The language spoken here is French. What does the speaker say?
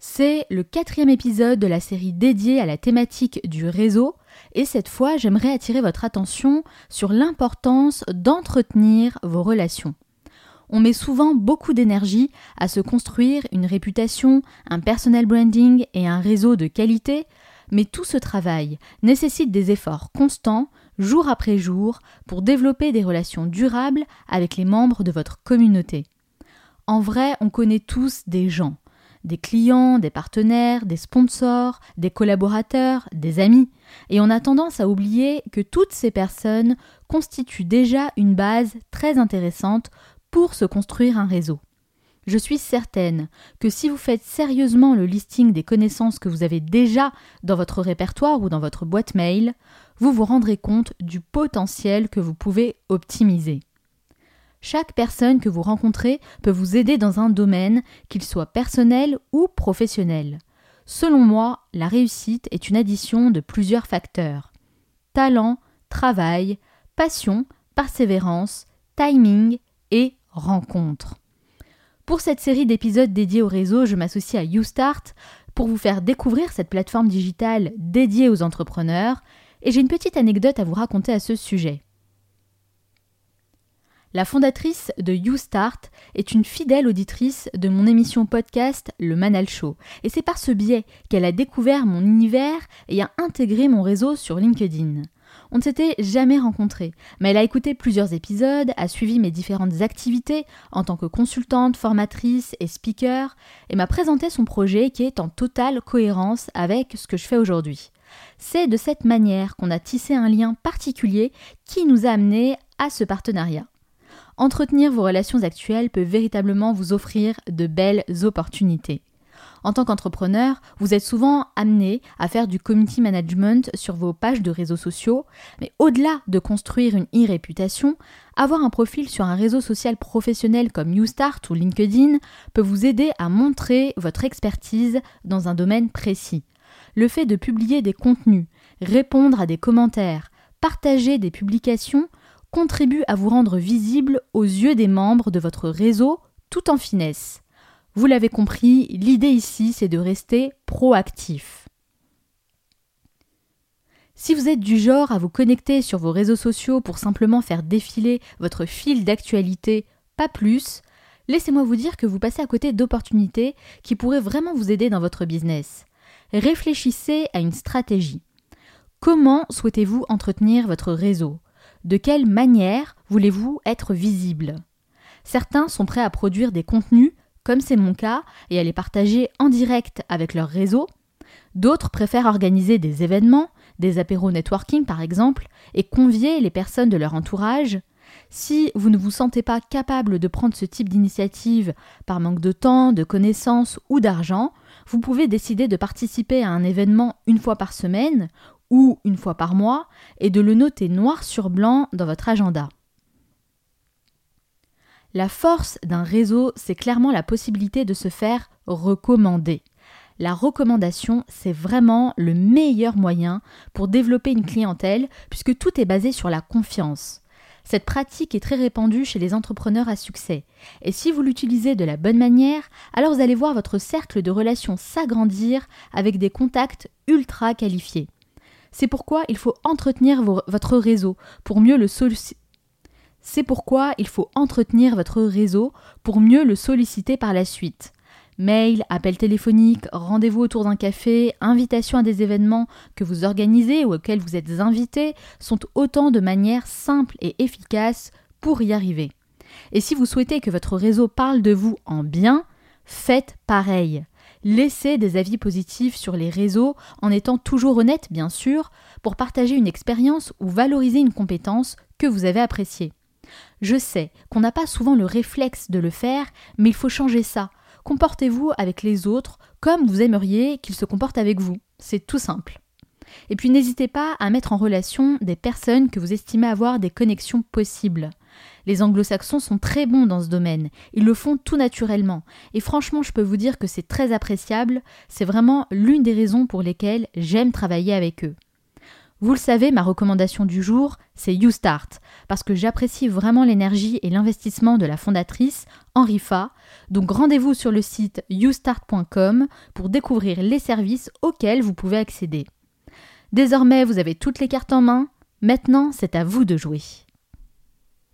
C'est le quatrième épisode de la série dédiée à la thématique du réseau et cette fois j'aimerais attirer votre attention sur l'importance d'entretenir vos relations. On met souvent beaucoup d'énergie à se construire une réputation, un personal branding et un réseau de qualité, mais tout ce travail nécessite des efforts constants, jour après jour, pour développer des relations durables avec les membres de votre communauté. En vrai, on connaît tous des gens, des clients, des partenaires, des sponsors, des collaborateurs, des amis, et on a tendance à oublier que toutes ces personnes constituent déjà une base très intéressante pour se construire un réseau. Je suis certaine que si vous faites sérieusement le listing des connaissances que vous avez déjà dans votre répertoire ou dans votre boîte mail, vous vous rendrez compte du potentiel que vous pouvez optimiser. Chaque personne que vous rencontrez peut vous aider dans un domaine, qu'il soit personnel ou professionnel. Selon moi, la réussite est une addition de plusieurs facteurs. Talent, travail, passion, persévérance, timing et rencontre. Pour cette série d'épisodes dédiés au réseau, je m'associe à YouStart pour vous faire découvrir cette plateforme digitale dédiée aux entrepreneurs et j'ai une petite anecdote à vous raconter à ce sujet. La fondatrice de YouStart est une fidèle auditrice de mon émission podcast Le Manal Show et c'est par ce biais qu'elle a découvert mon univers et a intégré mon réseau sur LinkedIn. On ne s'était jamais rencontrés, mais elle a écouté plusieurs épisodes, a suivi mes différentes activités en tant que consultante, formatrice et speaker, et m'a présenté son projet qui est en totale cohérence avec ce que je fais aujourd'hui. C'est de cette manière qu'on a tissé un lien particulier qui nous a amenés à ce partenariat. Entretenir vos relations actuelles peut véritablement vous offrir de belles opportunités. En tant qu'entrepreneur, vous êtes souvent amené à faire du community management sur vos pages de réseaux sociaux, mais au-delà de construire une e-réputation, avoir un profil sur un réseau social professionnel comme YouStart ou LinkedIn peut vous aider à montrer votre expertise dans un domaine précis. Le fait de publier des contenus, répondre à des commentaires, partager des publications contribue à vous rendre visible aux yeux des membres de votre réseau tout en finesse. Vous l'avez compris, l'idée ici, c'est de rester proactif. Si vous êtes du genre à vous connecter sur vos réseaux sociaux pour simplement faire défiler votre fil d'actualité, pas plus, laissez-moi vous dire que vous passez à côté d'opportunités qui pourraient vraiment vous aider dans votre business. Réfléchissez à une stratégie. Comment souhaitez-vous entretenir votre réseau? De quelle manière voulez-vous être visible? Certains sont prêts à produire des contenus comme c'est mon cas, et à les partager en direct avec leur réseau. D'autres préfèrent organiser des événements, des apéros networking par exemple, et convier les personnes de leur entourage. Si vous ne vous sentez pas capable de prendre ce type d'initiative par manque de temps, de connaissances ou d'argent, vous pouvez décider de participer à un événement une fois par semaine ou une fois par mois et de le noter noir sur blanc dans votre agenda. La force d'un réseau, c'est clairement la possibilité de se faire recommander. La recommandation, c'est vraiment le meilleur moyen pour développer une clientèle puisque tout est basé sur la confiance. Cette pratique est très répandue chez les entrepreneurs à succès. Et si vous l'utilisez de la bonne manière, alors vous allez voir votre cercle de relations s'agrandir avec des contacts ultra qualifiés. C'est pourquoi il faut entretenir votre réseau pour mieux le, c'est pourquoi il faut entretenir votre réseau pour mieux le solliciter par la suite. Mail, appel téléphonique, rendez-vous autour d'un café, invitation à des événements que vous organisez ou auxquels vous êtes invité sont autant de manières simples et efficaces pour y arriver. Et si vous souhaitez que votre réseau parle de vous en bien, faites pareil. Laissez des avis positifs sur les réseaux en étant toujours honnête, bien sûr, pour partager une expérience ou valoriser une compétence que vous avez appréciée. Je sais qu'on n'a pas souvent le réflexe de le faire, mais il faut changer ça. Comportez-vous avec les autres comme vous aimeriez qu'ils se comportent avec vous. C'est tout simple. Et puis n'hésitez pas à mettre en relation des personnes que vous estimez avoir des connexions possibles. Les anglo-saxons sont très bons dans ce domaine, ils le font tout naturellement, et franchement je peux vous dire que c'est très appréciable, c'est vraiment l'une des raisons pour lesquelles j'aime travailler avec eux. Vous le savez, ma recommandation du jour, c'est YouStart, parce que j'apprécie vraiment l'énergie et l'investissement de la fondatrice, Henri Fa. Donc rendez-vous sur le site youstart.com pour découvrir les services auxquels vous pouvez accéder. Désormais, vous avez toutes les cartes en main. Maintenant, c'est à vous de jouer.